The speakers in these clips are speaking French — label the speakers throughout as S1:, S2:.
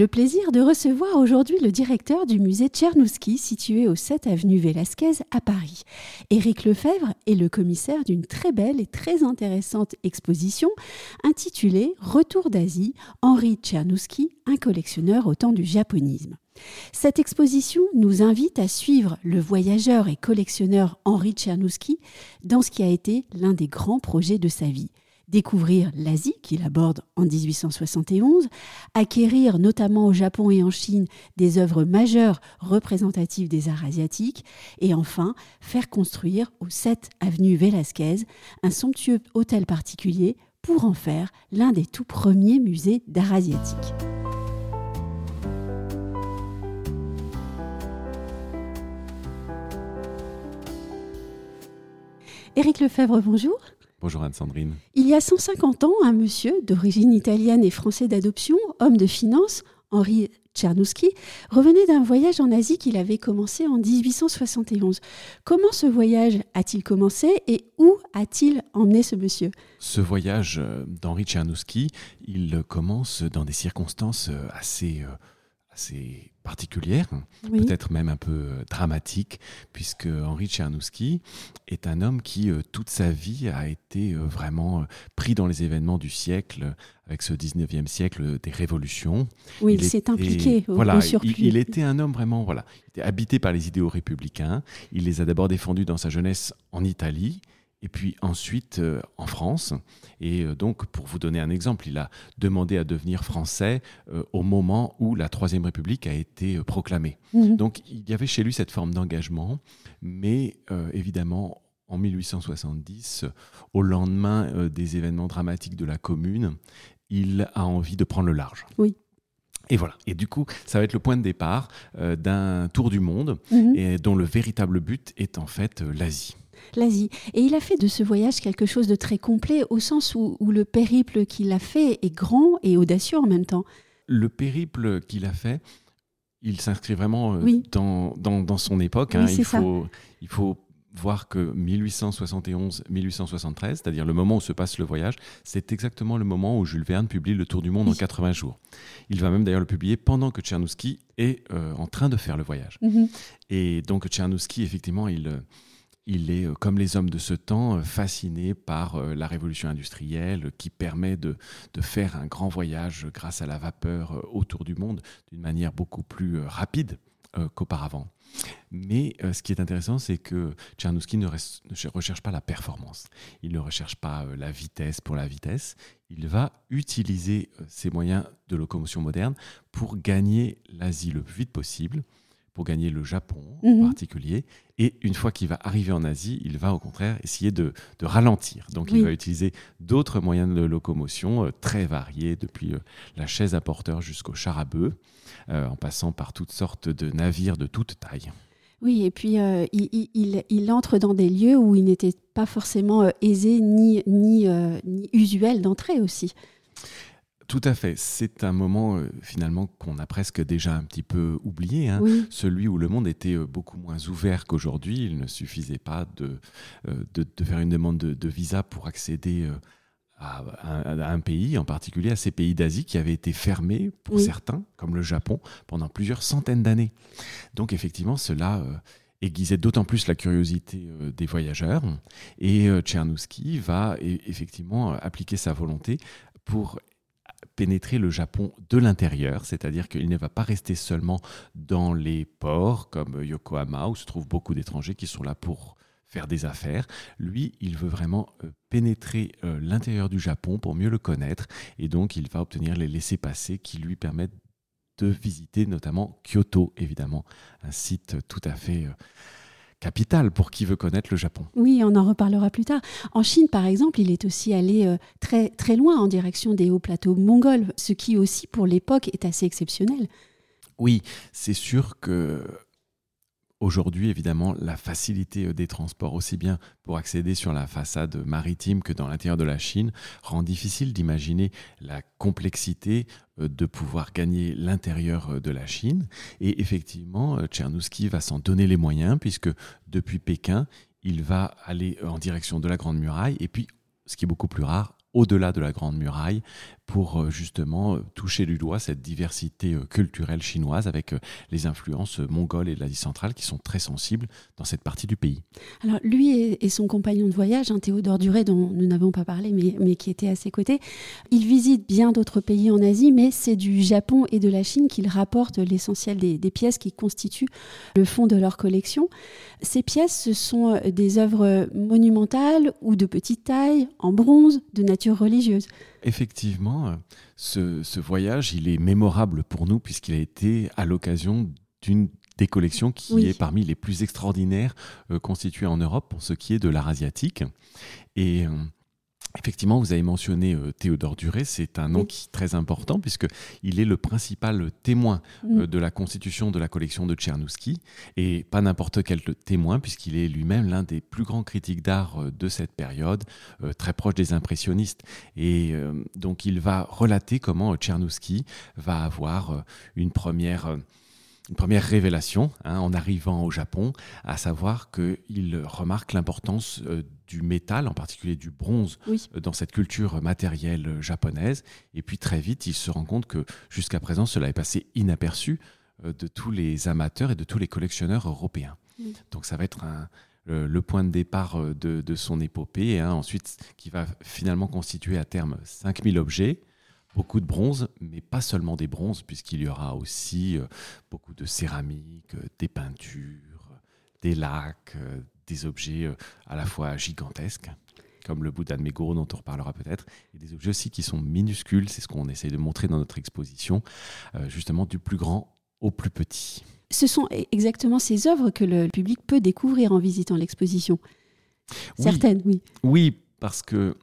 S1: le plaisir de recevoir aujourd'hui le directeur du musée Tchernouski situé au 7 avenue Velasquez à Paris. Éric Lefebvre est le commissaire d'une très belle et très intéressante exposition intitulée Retour d'Asie, Henri Tchernouski, un collectionneur au temps du japonisme. Cette exposition nous invite à suivre le voyageur et collectionneur Henri Tchernouski dans ce qui a été l'un des grands projets de sa vie découvrir l'Asie qu'il aborde en 1871, acquérir notamment au Japon et en Chine des œuvres majeures représentatives des arts asiatiques et enfin faire construire au 7 avenue Velasquez un somptueux hôtel particulier pour en faire l'un des tout premiers musées d'art asiatique. Éric Lefebvre, bonjour.
S2: Bonjour Anne-Sandrine.
S1: Il y a 150 ans, un monsieur d'origine italienne et français d'adoption, homme de finance, Henri Tchernouski, revenait d'un voyage en Asie qu'il avait commencé en 1871. Comment ce voyage a-t-il commencé et où a-t-il emmené ce monsieur?
S2: Ce voyage euh, d'Henri Tchernouski, il commence dans des circonstances euh, assez, euh, assez particulière, peut-être même un peu euh, dramatique, puisque Henri Tchernouski est un homme qui, euh, toute sa vie, a été euh, vraiment pris dans les événements du siècle, avec ce 19e siècle des révolutions.
S1: Oui, il, s'est impliqué au,
S2: voilà,
S1: surplus.
S2: Il, il, était un homme vraiment, voilà, il était habité par les idéaux républicains. Il les a d'abord défendus dans sa jeunesse en Italie et puis ensuite euh, en France. Et euh, donc, pour vous donner un exemple, il a demandé à devenir français euh, au moment où la Troisième République a été proclamée. Mhm. Donc, il y avait chez lui cette forme d'engagement, mais évidemment, en 1870, au lendemain des événements dramatiques de la Commune, il a envie de prendre le large.
S1: Oui.
S2: Et voilà. Et du coup, ça va être le point de départ d'un tour du monde, mhm. et dont le véritable but est en fait l'Asie
S1: l'Asie. Et il a fait de ce voyage quelque chose de très complet, au sens où, le périple qu'il a fait est grand et audacieux en même temps.
S2: Le périple qu'il a fait, il s'inscrit vraiment euh, dans, dans, son époque. Hein. il, faut, il faut voir que 1871-1873, c'est-à-dire le moment où se passe le voyage, c'est exactement le moment où Jules Verne publie Le Tour du Monde en 80 jours. Il va même d'ailleurs le publier pendant que Tchernouski est euh, en train de faire le voyage. Mhm. Et donc Tchernouski, effectivement, il euh, il est, euh, comme les hommes de ce temps, fasciné par la révolution industrielle qui permet de, faire un grand voyage grâce à la vapeur autour du monde d'une manière beaucoup plus rapide qu'auparavant. Mais ce qui est intéressant, c'est que Tchernouski ne, recherche pas la performance. Il ne recherche pas la vitesse pour la vitesse. Il va utiliser ses moyens de locomotion moderne pour gagner l'Asie le plus vite possible pour gagner le Japon en mhm. particulier. Et une fois qu'il va arriver en Asie, il va au contraire essayer de, ralentir. Donc il va utiliser d'autres moyens de locomotion euh, très variés, depuis euh, la chaise à porteur jusqu'au char à bœuf, euh, en passant par toutes sortes de navires de toute taille.
S1: Oui, et puis il, il, entre dans des lieux où il n'était pas forcément aisé ni, ni, ni usuel d'entrer aussi.
S2: Tout à fait. C'est un moment euh, finalement qu'on a presque déjà un petit peu oublié, hein. celui où le monde était euh, beaucoup moins ouvert qu'aujourd'hui. Il ne suffisait pas de, euh, de, faire une demande de, visa pour accéder à, un pays, en particulier à ces pays d'Asie qui avaient été fermés pour certains, comme le Japon, pendant plusieurs centaines d'années. Donc effectivement, cela aiguisait d'autant plus la curiosité des voyageurs. Et Tchernouski va effectivement appliquer sa volonté pour pénétrer le Japon de l'intérieur, c'est-à-dire qu'il ne va pas rester seulement dans les ports comme Yokohama, où se trouvent beaucoup d'étrangers qui sont là pour faire des affaires. Lui, il veut vraiment euh, pénétrer euh, l'intérieur du Japon pour mieux le connaître, et donc il va obtenir les laissés-passer qui lui permettent de visiter notamment Kyoto, évidemment, un site tout à fait... Capitale pour qui veut connaître le Japon.
S1: Oui, on en reparlera plus tard. En Chine, par exemple, il est aussi allé euh, très, très loin en direction des hauts plateaux mongols, ce qui aussi, pour l'époque, est assez exceptionnel.
S2: Oui, c'est sûr que Aujourd'hui, évidemment, la facilité euh, des transports, aussi bien pour accéder sur la façade maritime que dans l'intérieur de la Chine, rend difficile d'imaginer la complexité euh, de pouvoir gagner l'intérieur euh, de la Chine. Et effectivement, Tchernouski va s'en donner les moyens, puisque depuis Pékin, il va aller en direction de la Grande Muraille, et puis, ce qui est beaucoup plus rare, au-delà de la Grande Muraille pour euh, justement euh, toucher du doigt cette diversité euh, culturelle chinoise avec les influences mongoles et de l'Asie centrale qui sont très sensibles dans cette partie du pays.
S1: Alors lui et, son compagnon de voyage, hein, Théodore Duret, dont nous n'avons pas parlé, mais, mais, qui était à ses côtés, ils visitent bien d'autres pays en Asie, mais c'est du Japon et de la Chine qu'ils rapportent l'essentiel des, des, pièces qui constituent le fond de leur collection. Ces pièces, ce sont des œuvres monumentales ou de petite taille, en bronze, de nature religieuse.
S2: Effectivement, euh, ce, voyage, il est mémorable pour nous puisqu'il a été à l'occasion d'une des collections qui est parmi les plus extraordinaires euh, constituées en Europe pour ce qui est de l'art asiatique. Et euh, Effectivement, vous avez mentionné euh, Théodore Duré, c'est un nom qui est très important puisqu'il est le principal témoin mm. euh, de la constitution de la collection de Tchernouski et pas n'importe quel témoin puisqu'il est lui-même l'un des plus grands critiques d'art euh, de cette période, très proche des impressionnistes. Et donc il va relater comment Tchernouski va avoir une première une première révélation hein, en arrivant au Japon, à savoir qu'il remarque l'importance euh, du métal, en particulier du bronze, euh, dans cette culture matérielle euh, japonaise. Et puis très vite, il se rend compte que jusqu'à présent, cela est passé inaperçu de tous les amateurs et de tous les collectionneurs européens. Donc ça va être le point de départ de, son épopée, hein, ensuite qui va finalement constituer à terme 5000 objets beaucoup de bronze, mais pas seulement des bronzes, puisqu'il y aura aussi euh, beaucoup de céramique, euh, des peintures, des lacs, euh, des objets à la fois gigantesques, comme le Bouddha de Meguro dont on reparlera peut-être, et des objets aussi qui sont minuscules, c'est ce qu'on essaye de montrer dans notre exposition, justement du plus grand au plus petit.
S1: Ce sont e-, exactement ces œuvres que le public peut découvrir en visitant l'exposition. Certaines, oui.
S2: Oui, parce que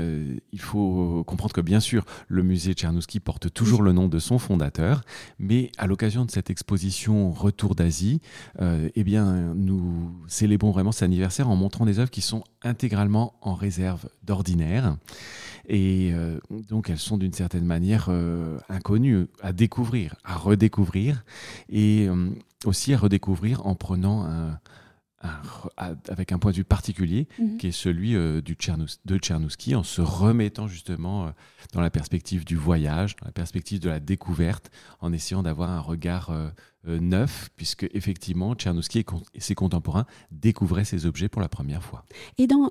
S2: euh, il faut comprendre que bien sûr, le musée Tchernouski porte toujours le nom de son fondateur, mais à l'occasion de cette exposition Retour d'Asie, euh, eh bien, nous célébrons vraiment cet anniversaire en montrant des œuvres qui sont intégralement en réserve d'ordinaire. Et euh, donc, elles sont d'une certaine manière inconnues à découvrir, à redécouvrir, et aussi à redécouvrir en prenant un, avec un point de vue particulier, mhm. qui est celui euh, du de Tchernouski, en se remettant justement euh, dans la perspective du voyage, dans la perspective de la découverte, en essayant d'avoir un regard euh, neuf, puisque effectivement, Tchernouski et, ses contemporains découvraient ces objets pour la première fois.
S1: Et dans,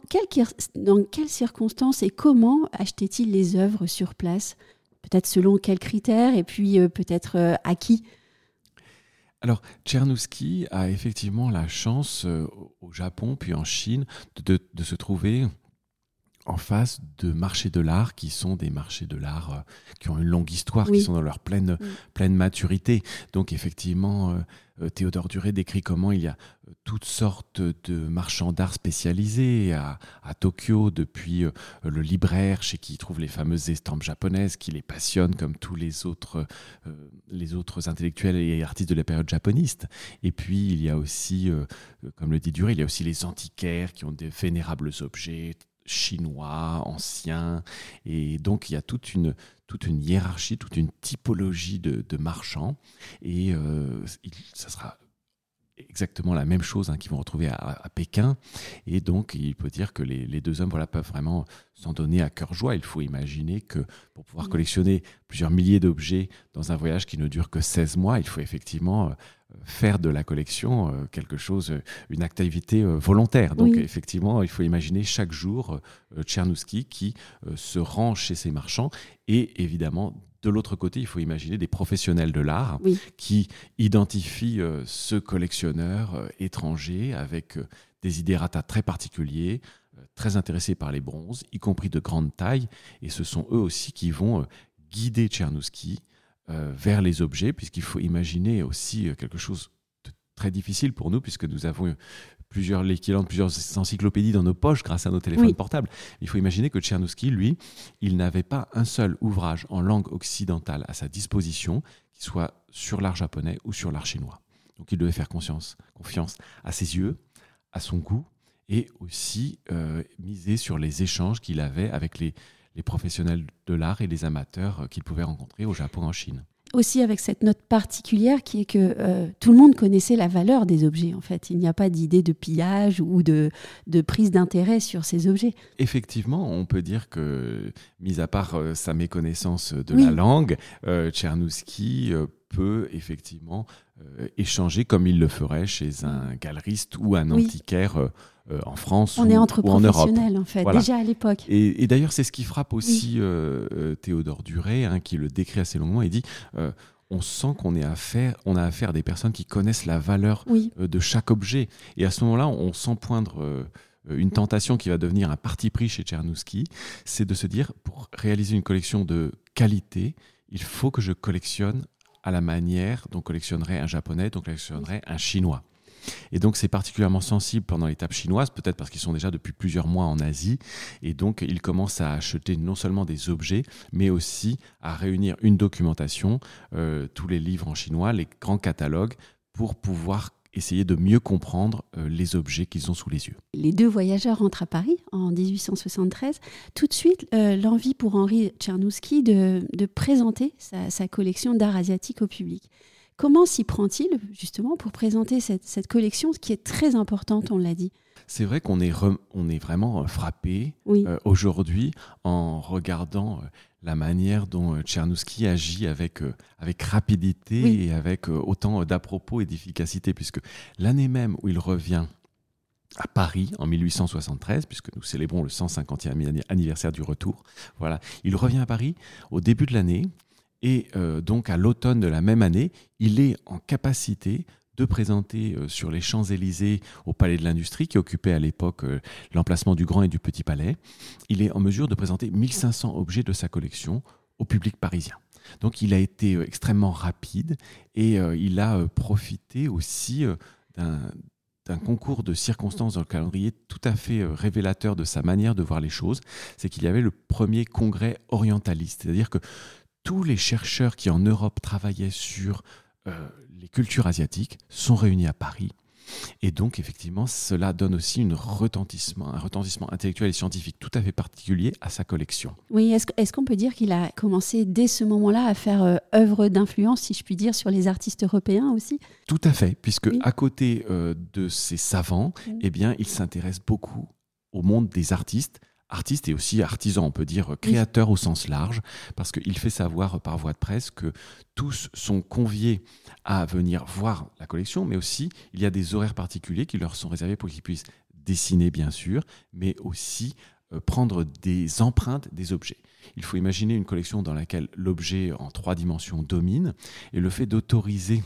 S1: dans quelles circonstances et comment achetaient-ils les œuvres sur place? Peut-être selon quels critères et puis peut-être à qui
S2: alors, Tchernouski a effectivement la chance euh, au Japon, puis en Chine, de, se trouver en face de marchés de l'art qui sont des marchés de l'art euh, qui ont une longue histoire, qui sont dans leur pleine, pleine maturité. Donc effectivement, euh, Théodore Duré décrit comment il y a toutes sortes de marchands d'art spécialisés à, Tokyo, depuis euh, le libraire chez qui il trouve les fameuses estampes japonaises qui les passionnent comme tous les autres, euh, les autres intellectuels et artistes de la période japoniste. Et puis il y a aussi, euh, comme le dit Duré, il y a aussi les antiquaires qui ont des vénérables objets chinois, anciens. Et donc il y a toute une, toute une hiérarchie, toute une typologie de, marchands. Et ça sera exactement la même chose hein, qu'ils vont retrouver à, Pékin. Et donc, il peut dire que les, deux hommes voilà, peuvent vraiment s'en donner à cœur joie. Il faut imaginer que pour pouvoir mm. collectionner plusieurs milliers d'objets dans un voyage qui ne dure que 16 mois, il faut effectivement euh, faire de la collection euh, quelque chose, une activité euh, volontaire. Donc, effectivement, il faut imaginer chaque jour Tchernouski qui se rend chez ses marchands et évidemment de l'autre côté, il faut imaginer des professionnels de l'art qui identifient euh, ce collectionneur euh, étranger avec euh, des idératas très particuliers, très intéressés par les bronzes, y compris de grande taille. Et ce sont eux aussi qui vont guider Tchernouski vers les objets, puisqu'il faut imaginer aussi quelque chose de très difficile pour nous, puisque nous avons plusieurs, l'équivalent de plusieurs encyclopédies dans nos poches grâce à nos téléphones portables. Il faut imaginer que Tchernouski, lui, il n'avait pas un seul ouvrage en langue occidentale à sa disposition qui soit sur l'art japonais ou sur l'art chinois. Donc il devait faire confiance, confiance à ses yeux, à son goût et aussi euh, miser sur les échanges qu'il avait avec les, les professionnels de l'art et les amateurs euh, qu'il pouvait rencontrer au Japon et en Chine.
S1: Aussi avec cette note particulière qui est que euh, tout le monde connaissait la valeur des objets, en fait. Il n'y a pas d'idée de pillage ou de, de prise d'intérêt sur ces objets.
S2: Effectivement, on peut dire que, mis à part euh, sa méconnaissance de la langue, euh, Tchernouski peut effectivement échanger comme il le ferait chez un galeriste ou un antiquaire euh, en France
S1: On
S2: ou,
S1: est entre
S2: en Europe.
S1: en fait, déjà à l'époque.
S2: Et, d'ailleurs, c'est ce qui frappe aussi euh, euh, Théodore Duret, hein, qui le décrit assez longuement. Il dit on sent qu'on est affaire, on a affaire à des personnes qui connaissent la valeur de chaque objet. Et à ce moment-là, on sent poindre une tentation qui va devenir un parti pris chez Tchernouski, c'est de se dire, pour réaliser une collection de qualité, il faut que je collectionne à la manière dont collectionnerait un japonais, dont collectionnerait un chinois. Et donc c'est particulièrement sensible pendant l'étape chinoise, peut-être parce qu'ils sont déjà depuis plusieurs mois en Asie, et donc ils commencent à acheter non seulement des objets, mais aussi à réunir une documentation, euh, tous les livres en chinois, les grands catalogues, pour pouvoir essayer de mieux comprendre euh, les objets qu'ils ont sous les yeux.
S1: Les deux voyageurs rentrent à Paris en 1873. Tout de suite, euh, l'envie pour Henri Tchernouski de, présenter sa, sa collection d'art asiatique au public. Comment s'y prend-il justement pour présenter cette, collection qui est très importante, on l'a dit?
S2: C'est vrai qu'on est, on est vraiment frappé euh, aujourd'hui en regardant la manière dont Tchernouski agit avec, avec rapidité et avec autant d'à-propos et d'efficacité, puisque l'année même où il revient à Paris en 1873, puisque nous célébrons le 150e anniversaire du retour, voilà, il revient à Paris au début de l'année, et euh, donc à l'automne de la même année, il est en capacité de présenter euh, sur les Champs-Élysées au Palais de l'Industrie, qui occupait à l'époque euh, l'emplacement du Grand et du Petit Palais, il est en mesure de présenter 1500 objets de sa collection au public parisien. Donc il a été extrêmement rapide et il a profité aussi d'un concours de circonstances dans le calendrier tout à fait révélateur de sa manière de voir les choses, c'est qu'il y avait le premier congrès orientaliste. C'est-à-dire que tous les chercheurs qui en Europe travaillaient sur euh, les cultures asiatiques sont réunis à Paris. Et donc, effectivement, cela donne aussi une retentissement, un retentissement intellectuel et scientifique tout à fait particulier à sa collection.
S1: Oui, est-ce qu'on peut dire qu'il a commencé dès ce moment-là à faire euh, œuvre d'influence, si je puis dire, sur les artistes européens aussi?
S2: Tout à fait, puisque à côté euh, de ces savants, eh bien, il s'intéresse beaucoup au monde des artistes, artiste et aussi artisan, on peut dire créateur au sens large, parce qu'il fait savoir par voie de presse que tous sont conviés à venir voir la collection, mais aussi il y a des horaires particuliers qui leur sont réservés pour qu'ils puissent dessiner, bien sûr, mais aussi euh, prendre des empreintes des objets. Il faut imaginer une collection dans laquelle l'objet en trois dimensions domine, et le fait d'autoriser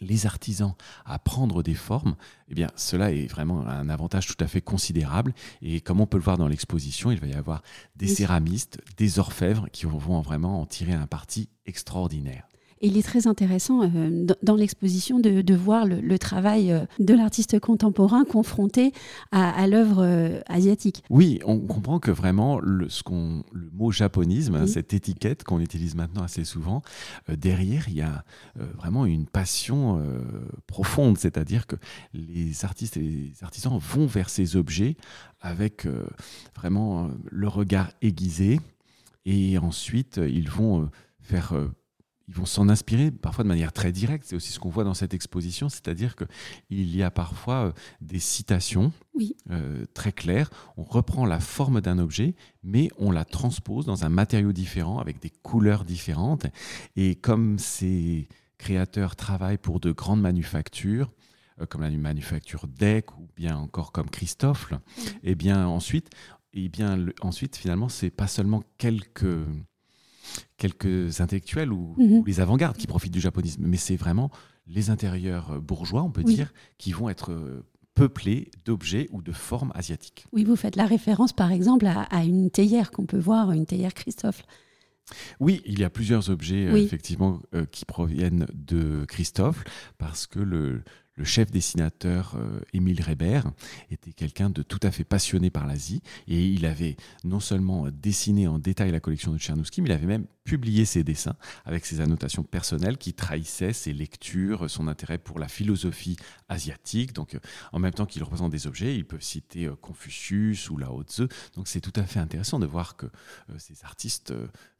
S2: les artisans à prendre des formes, eh bien, cela est vraiment un avantage tout à fait considérable. Et comme on peut le voir dans l'exposition, il va y avoir des céramistes, des orfèvres qui vont vraiment en tirer un parti extraordinaire.
S1: Et il est très intéressant euh, dans l'exposition de, voir le, travail euh, de l'artiste contemporain confronté à, l'œuvre euh, asiatique.
S2: Oui, on comprend que vraiment le, ce qu'on, le mot japonisme, hein, cette étiquette qu'on utilise maintenant assez souvent, derrière il y a vraiment une passion profonde, c'est-à-dire que les artistes et les artisans vont vers ces objets avec vraiment le regard aiguisé et ensuite ils vont faire ils vont s'en inspirer parfois de manière très directe. C'est aussi ce qu'on voit dans cette exposition, c'est-à-dire qu'il y a parfois euh, des citations euh, très claires. On reprend la forme d'un objet, mais on la transpose dans un matériau différent, avec des couleurs différentes. Et comme ces créateurs travaillent pour de grandes manufactures, euh, comme la manufacture DEC ou bien encore comme Christophe, et eh bien ensuite, et eh bien ensuite finalement, c'est pas seulement quelques quelques intellectuels ou, mhm. les avant-gardes qui profitent du japonisme, mais c'est vraiment les intérieurs euh, bourgeois, on peut dire, qui vont être euh, peuplés d'objets ou de formes asiatiques.
S1: Oui, vous faites la référence par exemple à, une théière qu'on peut voir, une théière Christophe.
S2: Oui, il y a plusieurs objets euh, effectivement qui proviennent de Christophe parce que le, le chef dessinateur euh, Émile Reber était quelqu'un de tout à fait passionné par l'Asie et il avait non seulement dessiné en détail la collection de Tchernouski, mais il avait même publié ses dessins avec ses annotations personnelles qui trahissaient ses lectures, son intérêt pour la philosophie asiatique. Donc, euh, en même temps qu'il représente des objets, il peut citer euh, Confucius ou Lao Tzu. Donc, c'est tout à fait intéressant de voir que ces artistes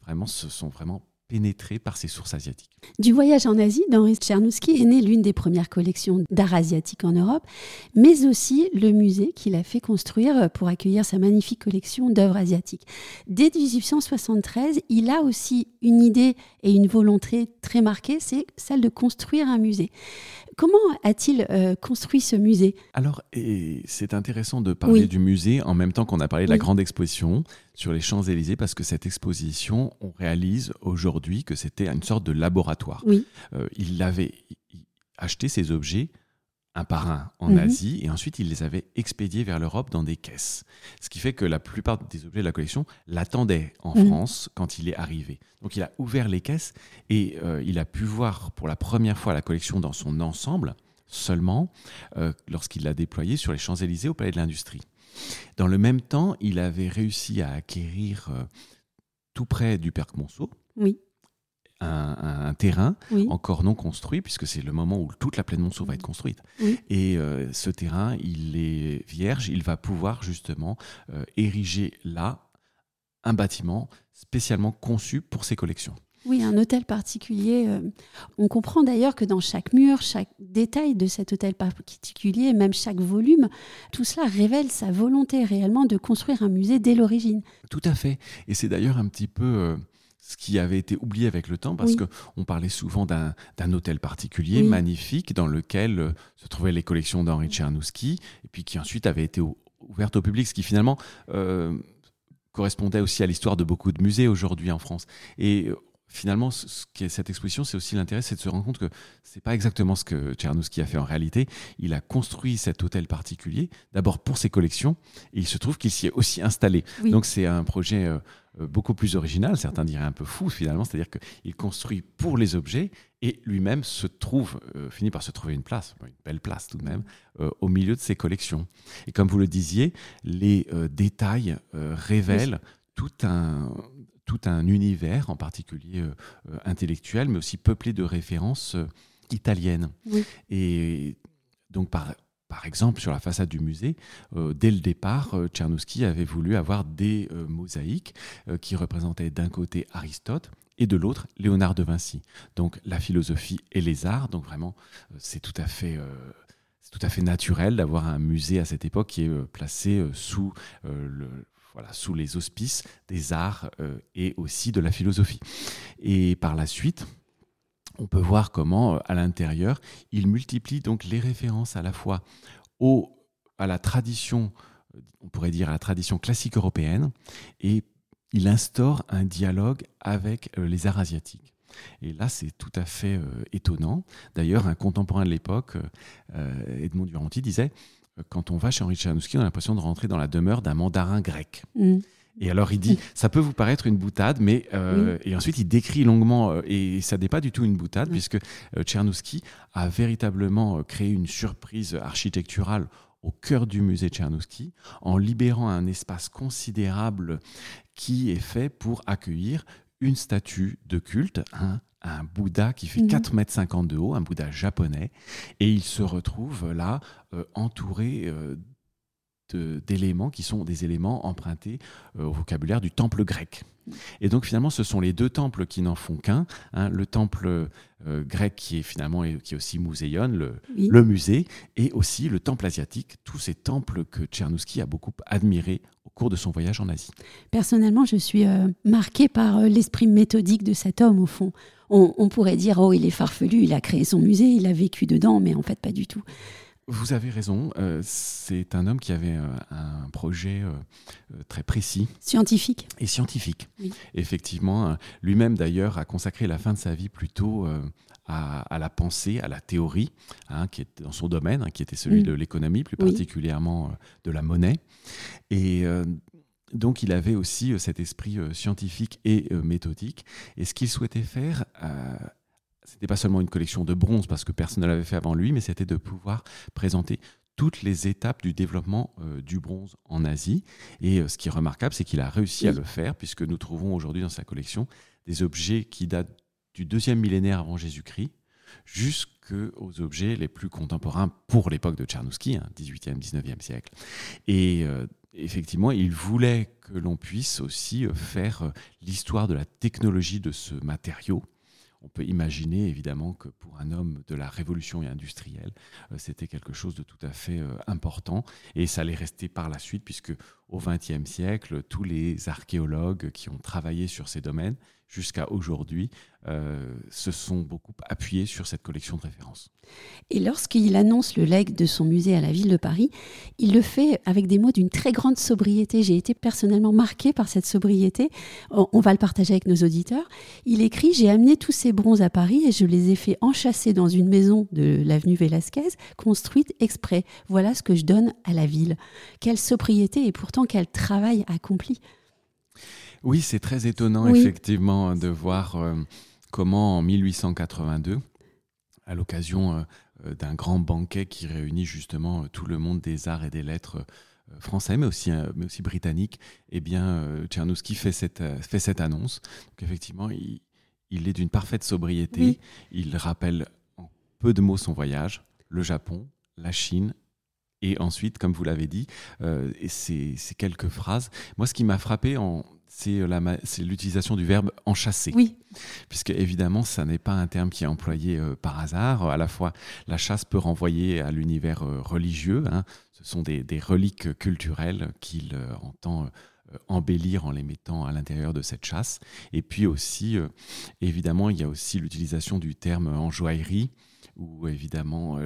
S2: vraiment se sont vraiment pénétré par ces sources asiatiques.
S1: Du voyage en Asie, d'Henri Tchernouski est née l'une des premières collections d'art asiatique en Europe, mais aussi le musée qu'il a fait construire pour accueillir sa magnifique collection d'œuvres asiatiques. Dès 1873, il a aussi une idée et une volonté très marquée, c'est celle de construire un musée. Comment a-t-il euh, construit ce musée?
S2: Alors, c'est intéressant de parler du musée en même temps qu'on a parlé de la grande exposition sur les Champs-Élysées, parce que cette exposition, on réalise aujourd'hui que c'était une sorte de laboratoire. Euh, il avait acheté ces objets un par un en mhm. Asie et ensuite il les avait expédiés vers l'Europe dans des caisses. Ce qui fait que la plupart des objets de la collection l'attendaient en mhm. France quand il est arrivé. Donc il a ouvert les caisses et euh, il a pu voir pour la première fois la collection dans son ensemble seulement euh, lorsqu'il l'a déployée sur les Champs-Élysées au Palais de l'Industrie. Dans le même temps, il avait réussi à acquérir euh, tout près du Parc Monceau.
S1: Oui
S2: un, terrain encore non construit, puisque c'est le moment où toute la plaine Monceau va être construite. Et euh, ce terrain, il est vierge, il va pouvoir justement euh, ériger là un bâtiment spécialement conçu pour ses collections.
S1: Oui, un hôtel particulier. Euh, on comprend d'ailleurs que dans chaque mur, chaque détail de cet hôtel particulier, même chaque volume, tout cela révèle sa volonté réellement de construire un musée dès l'origine.
S2: Tout à fait. Et c'est d'ailleurs un petit peu ce qui avait été oublié avec le temps, parce qu'on parlait souvent d'un hôtel particulier, magnifique, dans lequel euh, se trouvaient les collections d'Henri Tchernouski, et puis qui ensuite avait été ouverte au public, ce qui finalement euh, correspondait aussi à l'histoire de beaucoup de musées aujourd'hui en France. Et euh, finalement, ce qui est cette exposition, c'est aussi l'intérêt, c'est de se rendre compte que c'est pas exactement ce que Tchernouski a fait en réalité. Il a construit cet hôtel particulier, d'abord pour ses collections, et il se trouve qu'il s'y est aussi installé. Donc c'est un projet euh, beaucoup plus original, certains diraient un peu fou finalement, c'est-à-dire qu'il construit pour les objets et lui-même se trouve, euh, finit par se trouver une place, une belle place tout de même, euh, au milieu de ses collections. Et comme vous le disiez, les détails révèlent tout un, tout un univers, en particulier intellectuel, mais aussi peuplé de références italiennes. Et donc par par exemple, sur la façade du musée, euh, dès le départ, euh, Tchernouski avait voulu avoir des euh, mosaïques qui représentaient d'un côté Aristote et de l'autre Léonard de Vinci. Donc la philosophie et les arts. Donc vraiment, c'est tout à fait tout à fait naturel d'avoir un musée à cette époque qui est placé sous le, voilà, sous les auspices des arts et aussi de la philosophie. Et par la suite, on peut voir comment, euh, à l'intérieur, il multiplie donc les références à la fois au, à la tradition, euh, on pourrait dire à la tradition classique européenne, et il instaure un dialogue avec euh, les arts asiatiques. Et là, c'est tout à fait étonnant. D'ailleurs, un contemporain de l'époque, Edmond Duranty, disait quand on va chez Henri Tchernouski, on a l'impression de rentrer dans la demeure d'un mandarin grec. Mm. Et alors il dit, ça peut vous paraître une boutade, mais euh, et ensuite il décrit longuement euh, et ça n'est pas du tout une boutade puisque euh, Tchernouski a véritablement créé une surprise architecturale au cœur du musée Tchernouski en libérant un espace considérable qui est fait pour accueillir une statue de culte, un, un Bouddha qui fait 4 mhm. mètres de haut, un Bouddha japonais, et il se retrouve là entouré d'éléments qui sont des éléments empruntés euh, au vocabulaire du temple grec. Et donc finalement, ce sont les deux temples qui n'en font qu'un. Hein, le temple euh, grec qui est finalement qui est aussi muséon, le, le, musée, et aussi le temple asiatique, tous ces temples que Tchernouski a beaucoup admirés au cours de son voyage en Asie.
S1: Personnellement, je suis euh, marqué par l'esprit méthodique de cet homme, au fond. On, on pourrait dire, oh, il est farfelu, il a créé son musée, il a vécu dedans, mais en fait, pas du tout.
S2: Vous avez raison. Euh, c'est un homme qui avait euh, un projet euh, très précis.
S1: Scientifique.
S2: Et scientifique. Effectivement. Lui-même, d'ailleurs, a consacré la fin de sa vie plutôt à, la pensée, à la théorie, hein, qui est dans son domaine, hein, qui était celui mm. de l'économie, plus particulièrement de la monnaie. Et. donc il avait aussi cet esprit scientifique et méthodique. Et ce qu'il souhaitait faire c'était pas seulement une collection de bronze parce que personne ne l'avait fait avant lui, mais c'était de pouvoir présenter toutes les étapes du développement euh, du bronze en Asie. Et euh, ce qui est remarquable, c'est qu'il a réussi à le faire, puisque nous trouvons aujourd'hui dans sa collection des objets qui datent du deuxième millénaire avant Jésus-Christ jusqu'aux objets les plus contemporains pour l'époque de Tchernouski, 18e, hein, 19e siècle. Et euh, effectivement, il voulait que l'on puisse aussi faire l'histoire de la technologie de ce matériau on peut imaginer évidemment que pour un homme de la révolution industrielle, c'était quelque chose de tout à fait important. Et ça allait rester par la suite puisque au XXe siècle, tous les archéologues qui ont travaillé sur ces domaines jusqu'à aujourd'hui euh, se sont beaucoup appuyés sur cette collection de références.
S1: Et lorsqu'il annonce le legs de son musée à la ville de Paris, il le fait avec des mots d'une très grande sobriété. J'ai été personnellement marqué par cette sobriété. On va le partager avec nos auditeurs. Il écrit J'ai amené tous ces bronzes à Paris et je les ai fait enchasser dans une maison de l'avenue Velasquez, construite exprès. Voilà ce que je donne à la ville. Quelle sobriété et pourtant quel travail accompli.
S2: Oui, c'est très étonnant effectivement de voir euh, comment en 1882, à l'occasion euh, euh, d'un grand banquet qui réunit justement tout le monde des arts et des lettres français, mais aussi, mais aussi britannique, eh bien, Tchernouski fait cette, fait cette annonce. Donc effectivement, il, est d'une parfaite sobriété. Il rappelle en peu de mots son voyage, le Japon, la Chine et ensuite, comme vous l'avez dit, euh, ces, quelques phrases. Moi, ce qui m'a frappé, c'est l'utilisation du verbe enchasser.
S1: Oui.
S2: Puisque, évidemment, ça n'est pas un terme qui est employé euh, par hasard. À la fois, la chasse peut renvoyer à l'univers euh, religieux. Hein. Ce sont des, reliques culturelles qu'il euh, entend embellir en les mettant à l'intérieur de cette chasse. Et puis aussi, évidemment, il y a aussi l'utilisation du terme en joaillerie, où évidemment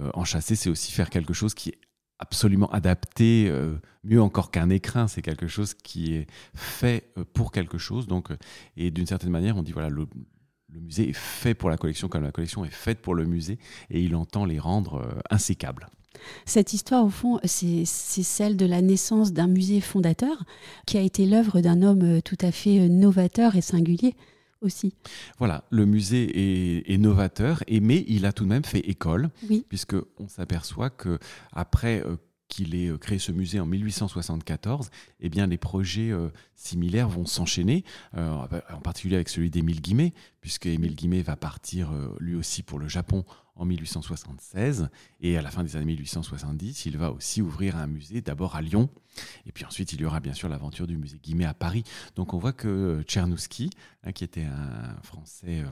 S2: euh, en chasser, c'est aussi faire quelque chose qui est absolument adapté, euh, mieux encore qu'un écrin, c'est quelque chose qui est fait euh, pour quelque chose. Donc, et d'une certaine manière, on dit voilà, le, musée est fait pour la collection comme la collection est faite pour le musée, et il entend les rendre insécables.
S1: Cette histoire, au fond, c'est celle de la naissance d'un musée fondateur qui a été l'œuvre d'un homme tout à fait novateur et singulier aussi.
S2: Voilà, le musée est, novateur, mais il a tout de même fait école,
S1: oui.
S2: puisqu'on s'aperçoit que après euh, qu'il ait euh, créé ce musée en 1874, eh bien, les projets euh, similaires vont s'enchaîner, en particulier avec celui d'Émile Guimet, puisque Émile Guimet va partir lui aussi pour le Japon en 1876. Et à la fin des années 1870, il va aussi ouvrir un musée, d'abord à Lyon. Et puis ensuite, il y aura bien sûr l'aventure du musée Guimet à Paris. Donc on voit que Tchernouski, hein, qui était un Français euh,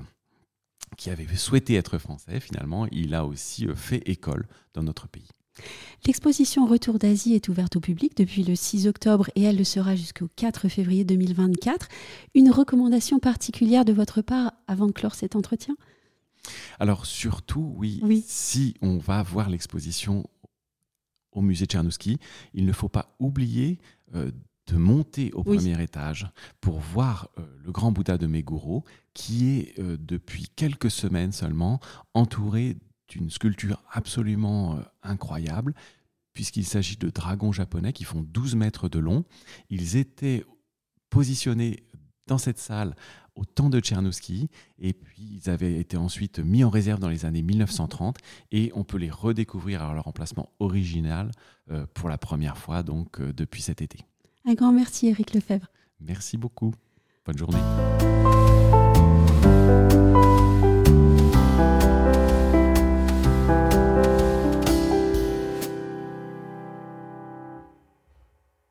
S2: qui avait souhaité être français, finalement, il a aussi euh, fait école dans notre pays.
S1: L'exposition Retour d'Asie est ouverte au public depuis le 6 octobre et elle le sera jusqu'au 4 février 2024. Une recommandation particulière de votre part avant de clore cet entretien?
S2: Alors surtout, oui, si on va voir l'exposition au musée Tchernouski, il ne faut pas oublier euh, de monter au premier étage pour voir euh, le grand Bouddha de Meguro, qui est euh, depuis quelques semaines seulement entouré d'une sculpture absolument incroyable, puisqu'il s'agit de dragons japonais qui font 12 mètres de long. Ils étaient positionnés dans cette salle au temps de Tchernouski, et puis ils avaient été ensuite mis en réserve dans les années 1930, et on peut les redécouvrir à leur emplacement original euh, pour la première fois donc euh, depuis cet été.
S1: Un grand merci Eric Lefebvre.
S2: Merci beaucoup. Bonne journée.